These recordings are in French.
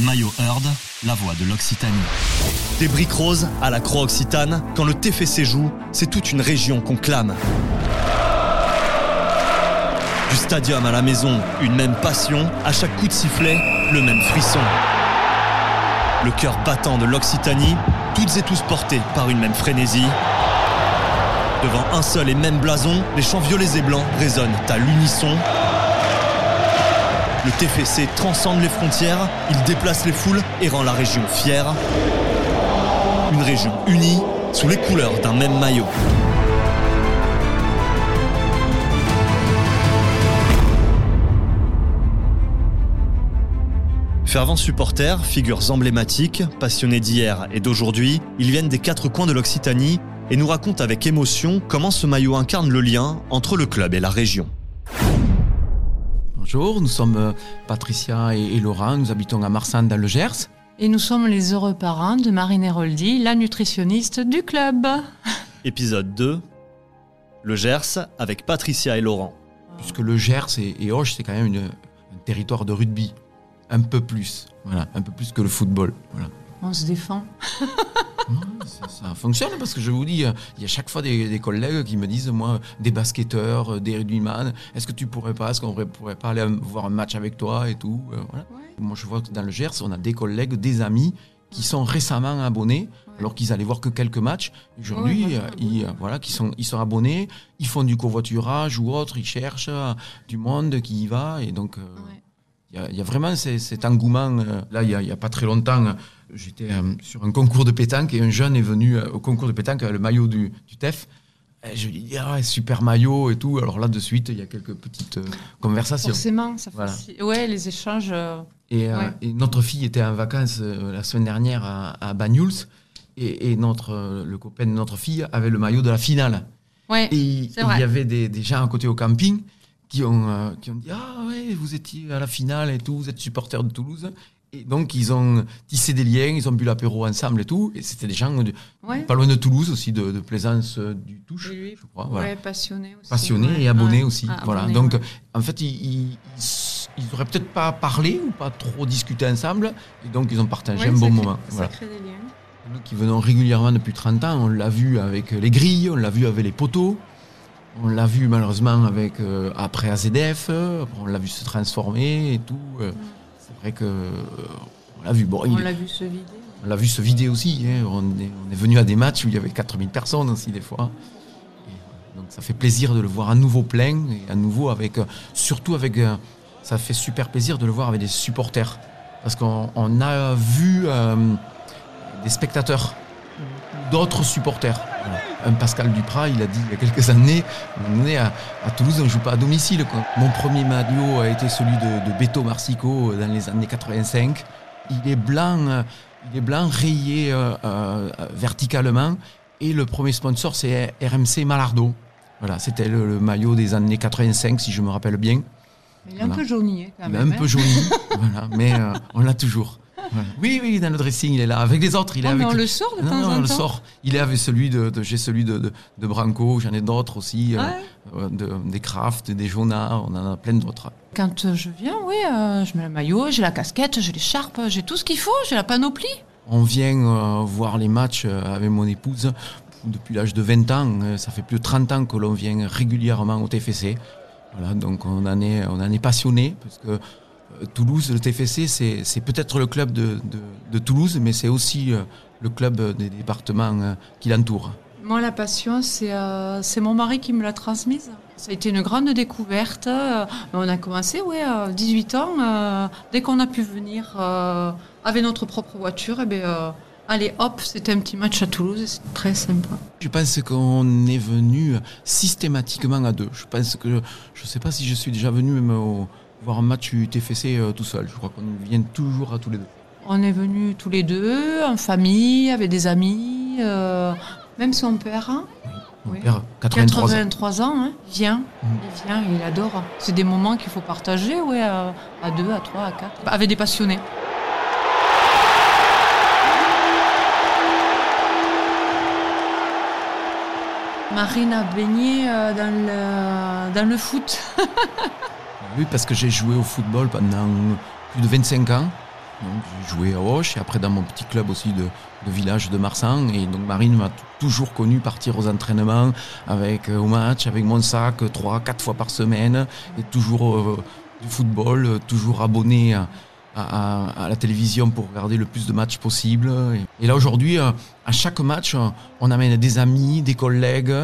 Maillot Heard, la voix de l'Occitanie. Des briques roses à la croix occitane, quand le TFC joue, c'est toute une région qu'on clame. Du stadium à la maison, une même passion, à chaque coup de sifflet, le même frisson. Le cœur battant de l'Occitanie, toutes et tous portés par une même frénésie. Devant un seul et même blason, les chants violets et blancs résonnent à l'unisson. Le TFC transcende les frontières, il déplace les foules et rend la région fière. Une région unie sous les couleurs d'un même maillot. Fervents supporters, figures emblématiques, passionnés d'hier et d'aujourd'hui, ils viennent des quatre coins de l'Occitanie et nous racontent avec émotion comment ce maillot incarne le lien entre le club et la région. Bonjour, nous sommes euh, Patricia et, et Laurent, nous habitons à Marsanne dans le Gers. Et nous sommes les heureux parents de Marine Héroldi, la nutritionniste du club. Épisode 2 Le Gers avec Patricia et Laurent. Puisque le Gers et, et Auch, c'est quand même une- un territoire de rugby. Un peu plus, voilà, un peu plus que le football. Voilà. On se défend. ça, ça fonctionne parce que je vous dis, euh, il y a chaque fois des, des collègues qui me disent, moi, des basketteurs, euh, des rugbyman, est-ce que tu pourrais pas, est-ce qu'on pourrait- pas aller euh, voir un match avec toi et tout. euh, voilà. Moi, je vois que dans le Gers, on a des collègues, des amis qui sont récemment abonnés, alors qu'ils allaient voir que quelques matchs. Aujourd'hui, Ouais, ils, voilà, qui sont, ils sont abonnés, ils font du covoiturage ou autre, ils cherchent du monde qui y va. Et donc, euh. Il y, a- il y a vraiment cet engouement. euh, Là, il n'y a, pas très longtemps, euh, j'étais euh, sur un concours de pétanque et un jeune est venu au concours de pétanque avec le maillot du, du TEF. Et je lui dis, ah super maillot et tout. Alors là, de suite, il y a quelques petites euh, conversations. Forcément, ça Voilà. facilite. Ouais, les échanges. euh, Et, euh, notre fille était en vacances la semaine dernière à, à Banyuls. Et, et notre, le copain de notre fille avait le maillot de la finale. Ouais. Et il il y avait des, des gens à côté au camping qui ont, euh, qui ont dit Ah ouais, vous étiez à la finale et tout, vous êtes supporter de Toulouse. Et donc, ils ont tissé des liens, ils ont bu l'apéro ensemble et tout. Et c'était des gens de- Ouais. pas loin de Toulouse aussi, de, de Plaisance euh, du Touche, lui, je crois. Voilà. ouais, passionné aussi. Passionnés ouais. et abonnés Ouais. aussi. Ah, voilà. donc, en fait, ils, ils, ils auraient peut-être pas parlé ou pas trop discuté ensemble. Et donc, ils ont partagé un bon crée- moment. Ça Voilà. crée des liens. Nous qui venons régulièrement depuis 30 ans, on l'a vu avec les grilles, on l'a vu avec les poteaux, on l'a vu malheureusement avec euh, après AZF, euh, on l'a vu se transformer et tout. euh, C'est vrai que euh, on l'a vu. Bon, On l'a vu se vider. on l'a vu se vider aussi. hein. On, est, on est venu à des matchs où il y avait 4000 personnes aussi des fois. Et, donc ça fait plaisir de le voir à nouveau plein et à nouveau avec, surtout avec, ça fait super plaisir de le voir avec des supporters parce qu'on on a vu euh, des spectateurs, d'autres supporters. Un Pascal Duprat, il a dit il y a quelques années, on est à, à Toulouse, on ne joue pas à domicile. quoi. Mon premier maillot a été celui de, de Beto Marsico dans les années 85. Il est blanc, euh, il est blanc rayé euh, euh, verticalement. Et le premier sponsor, c'est RMC Malardo. Voilà, c'était le, le maillot des années 85, si je me rappelle bien. Il est un peu jaunier quand Il est même. un peu hein. jauni, voilà, mais euh, on l'a toujours. Oui, oui, dans le dressing, il est là. Avec les autres, il est Oh, avec. mais on le sort de non, temps non, on en le temps. sort. Il est avec celui de, de- j'ai celui de, de, de Branco, j'en ai d'autres aussi, euh, Ouais. euh, de- des Kraft, des Jonah, on en a plein d'autres. Quand euh, je viens, oui, euh, je mets le maillot, j'ai la casquette, j'ai l'écharpe, j'ai tout ce qu'il faut, j'ai la panoplie. On vient euh, voir les matchs avec mon épouse depuis l'âge de 20 ans. Ça fait plus de 30 ans que l'on vient régulièrement au TFC. Voilà, donc on en est, on en est passionné parce que Toulouse, le TFC, c'est peut-être le club de, de, de Toulouse, mais c'est aussi euh, le club des départements euh, qui l'entourent. Moi, la passion, c'est euh, mon mari qui me l'a transmise. Ça a été une grande découverte. Euh, On a commencé, oui, à 18 ans. euh, dès qu'on a pu venir euh, avec notre propre voiture, eh ben, euh, allez, hop, c'était un petit match à Toulouse et c'est très sympa. Je pense qu'on est venu systématiquement à deux. Je pense que je ne sais pas si je suis déjà venu même au- voir un match du TFC euh, tout seul. Je crois qu'on vient toujours à tous les deux. On est venus tous les deux, en famille, avec des amis, euh, même son père. hein, Mon Oui. père, 83 ans. 83 ans, hein, il vient, Mm. il vient, il adore. C'est des moments qu'il faut partager, ouais, à, à deux, à trois, à quatre, avec des passionnés. Marine a baigné euh, dans le, dans le foot. Oui, parce que j'ai joué au football pendant plus de 25 ans. J'ai joué à Auch et après dans mon petit club aussi de, village de Marsan. Et donc Marine m'a toujours connu partir aux entraînements, avec, euh, au match, avec mon sac, euh, trois, quatre fois par semaine. Et toujours euh, du football, euh, toujours abonné à, la télévision pour regarder le plus de matchs possible. Et, là aujourd'hui, à chaque match, on amène des amis, des collègues.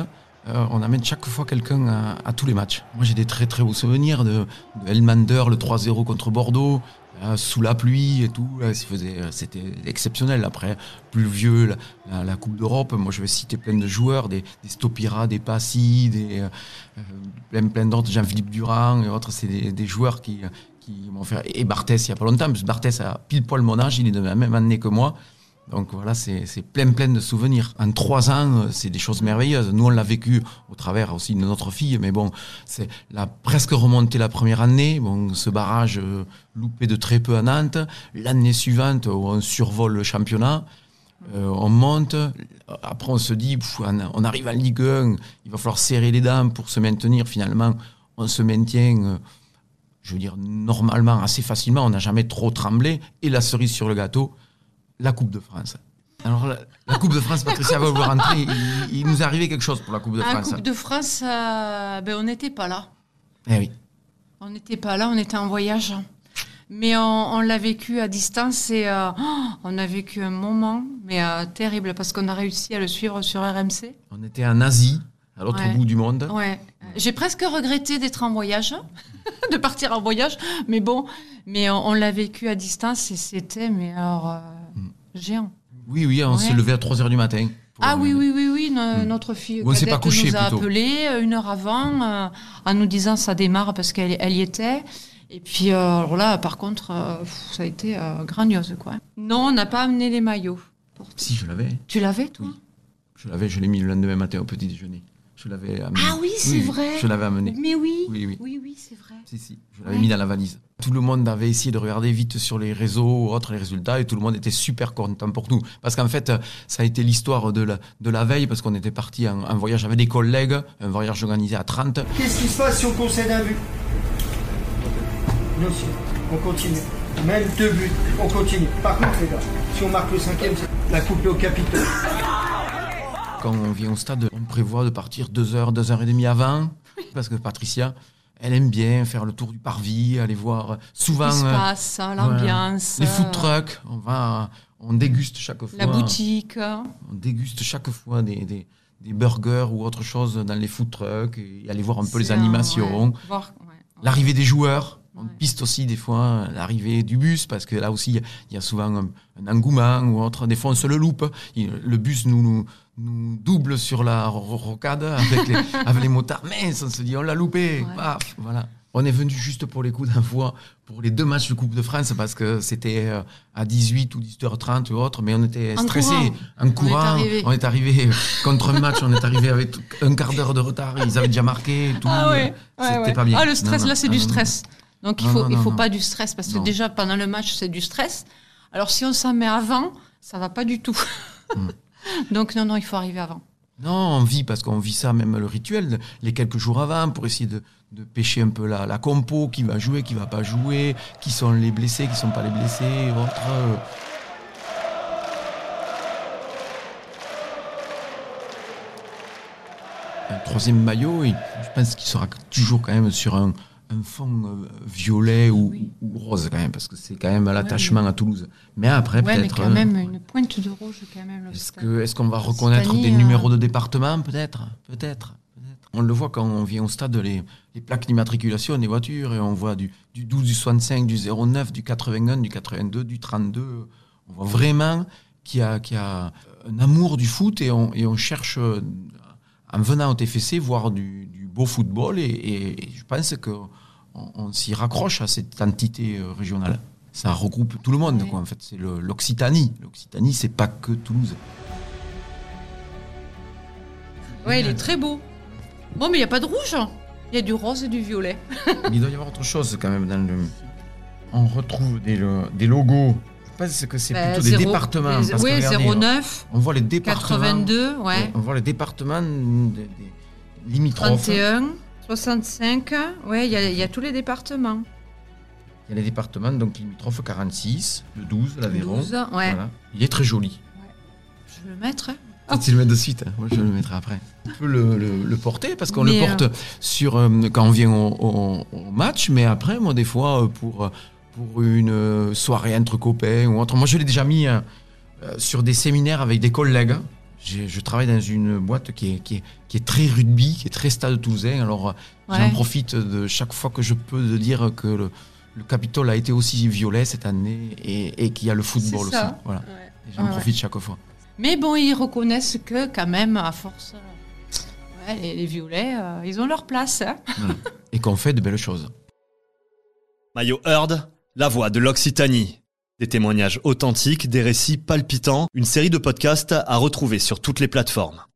Euh, on amène chaque fois quelqu'un à, tous les matchs. Moi, j'ai des très très beaux souvenirs de, de Elmander, le 3-0 contre Bordeaux, euh, sous la pluie et tout. Faisait- C'était exceptionnel. Après, plus vieux, la, la- Coupe d'Europe. Moi, je vais citer plein de joueurs, des, Stopira, des Passy, des, euh, euh, plein, d'autres, Jean-Philippe Durand et autres. C'est des, des joueurs qui, qui m'ont fait. Et Barthès, il n'y a pas longtemps, parce que Barthès a pile poil mon âge, il est de la même année que moi. Donc voilà, c'est plein plein de souvenirs. En trois ans, euh, c'est des choses merveilleuses. Nous, on l'a vécu au travers aussi de notre fille, mais bon, c'est la presque remonté la première année. Bon, ce barrage euh, loupé de très peu à Nantes. L'année suivante, on survole le championnat, euh, on monte. Après, on se dit, on arrive en Ligue 1, il va falloir serrer les dents pour se maintenir. Finalement, on se maintient. je veux dire, normalement, assez facilement, on n'a jamais trop tremblé. Et la cerise sur le gâteau, la Coupe de France. Alors, la, la Coupe de France, Patricia va vouloir rentrer. Il, il nous est arrivé quelque chose pour la Coupe de À la France. Coupe de France, euh, ben, on n'était pas là. Eh oui. On n'était pas là, on était en voyage. Mais on, on l'a vécu à distance et euh, oh, on a vécu un moment, mais euh, terrible, parce qu'on a réussi à le suivre sur RMC. On était en Asie, à l'autre Ouais. bout du monde. Ouais. J'ai presque regretté d'être en voyage, de partir en voyage, mais bon, mais on, on l'a vécu à distance et c'était, mais alors. Géant. Oui, oui, on Ouais. s'est levé à 3 h du matin. Ah oui, oui, oui, oui, no- notre fille Ou on s'est pas cadette couché, nous a plutôt. appelé euh, une heure avant euh, en nous disant ça démarre parce qu'elle elle y était. Et puis euh, alors là, par contre, euh, pff, ça a été grandiose, quoi. Non, on n'a pas amené les maillots. Pour- Si, je l'avais. Tu l'avais, toi? Oui. Je l'avais, je l'ai mis le lendemain matin au petit déjeuner. Je l'avais amené. Ah oui, c'est vrai. Je l'avais amené. Mais oui, Oui, oui. oui, oui, c'est vrai. Si, si, je l'avais Ouais. mis dans la valise. Tout le monde avait essayé de regarder vite sur les réseaux ou autres les résultats et tout le monde était super content pour nous. Parce qu'en fait, ça a été l'histoire de la, de la veille parce qu'on était parti en, en voyage avec des collègues, un voyage organisé à 30. Qu'est-ce qui se passe si on concède un but? Nous aussi, on continue. Même deux buts, on continue. Par contre, les gars, si on marque le cinquième, c'est la coupe est au capitaux. Quand on vient au stade, on prévoit de partir deux heures, deux heures et demie avant. Parce que Patricia, elle aime bien faire le tour du parvis, aller voir souvent Ce qui se euh, passe, l'ambiance, les food euh, trucks. On va, on déguste chaque fois. la boutique. On déguste chaque fois des, des, des burgers ou autre chose dans les food trucks et aller voir un peu les animations. ouais, voir- ouais, ouais. L'arrivée des joueurs. On piste aussi des fois l'arrivée du bus parce que là aussi il y a- souvent un, un engouement ou autre. Des fois on se le loupe. Il- le bus nous, nous, nous double sur la ro- rocade avec les, avec les motards. Mais on se dit on l'a loupé. Ouais. Paf, voilà. On est venu juste pour les coups d'envoi pour les deux matchs de Coupe de France parce que c'était euh, à 18 ou 18h30 ou autre, mais on était courant. En courant, on est arrivé contre un match, on est arrivé avec un quart d'heure de retard. Ils avaient déjà marqué. Tout. Ah ouais, ouais, C'était ouais. pas bien. Ah, le stress, Non, là, c'est Ah, du non, non. Donc, il Non, faut, non, il faut non. pas du stress parce que déjà, pendant le match, c'est du stress. Alors, si on s'en met avant, ça va pas du tout. Mm. Donc, non, non, il faut arriver avant. Non, on vit parce qu'on vit ça, même le rituel, les quelques jours avant, pour essayer de, de pêcher un peu la, la compo, qui va jouer, qui va pas jouer, qui sont les blessés, qui sont pas les blessés, autres. euh. Un troisième maillot, je pense qu'il sera toujours quand même sur un, un fond euh, violet ou, Oui. ou rose quand même, parce que c'est quand même l'attachement à Toulouse. Mais après, Ouais, peut-être. quand euh, même, une pointe de rouge, quand même. est-ce qu'on va reconnaître des euh, numéros de département Peut-être, peut-être. On le voit quand on vient au stade, les, les plaques d'immatriculation des voitures, et on voit du, du 12, du 65, du 09, du 81, du 82, du 32. On voit vraiment qu'il y a, qu'il y a un amour du foot et on, et on cherche, euh, en venant au TFC, voir du, du beau football et, et- et je pense qu'on on, s'y raccroche à cette entité euh, régionale. Ça regroupe tout le monde, quoi. En fait, c'est l'Occitanie. L'Occitanie, c'est pas que Toulouse. Ouais, il est très beau. Bon, mais il n'y a pas de rouge. Il y a du rose et du violet. Mais il doit y avoir autre chose quand même dans le. On retrouve des logos. Je pense que c'est Bah, plutôt des départements. les- parce que oui, regardez, 09, On voit les départements. 82, ouais. On voit les départements des, des limitrophes. 31, 65. Ouais, il y, a- il y a tous les départements. Il y a les départements, donc limitrophes 46, le 12, l'Aveyron. 12, ouais. Voilà. Il est très joli. Je vais le mettre. hein. Ah, tu le mets de suite, hein. moi je le mettrai après. On peut le, le- le porter parce qu'on le porte sur, euh, quand on vient au, au- au match, mais après, moi, des fois, euh, pour, euh, pour une euh, soirée entre copains ou autre, moi je l'ai déjà mis euh, euh, sur des séminaires avec des collègues. J'ai- Je travaille dans une boîte qui est, qui est, qui est très rugby, qui est très stade toulousain. Alors, euh, j'en profite de chaque fois que je peux de dire que le, le Capitole a été aussi violet cette année et, et qu'il y a le football aussi. Voilà. Ouais. J'en Ouais, profite chaque fois. Mais bon, ils reconnaissent que quand même, à force, ouais, les, les violets, euh, ils ont leur place. hein. Et qu'on fait de belles choses. Maillot Heard, la voix de l'Occitanie. Des témoignages authentiques, des récits palpitants, une série de podcasts à retrouver sur toutes les plateformes.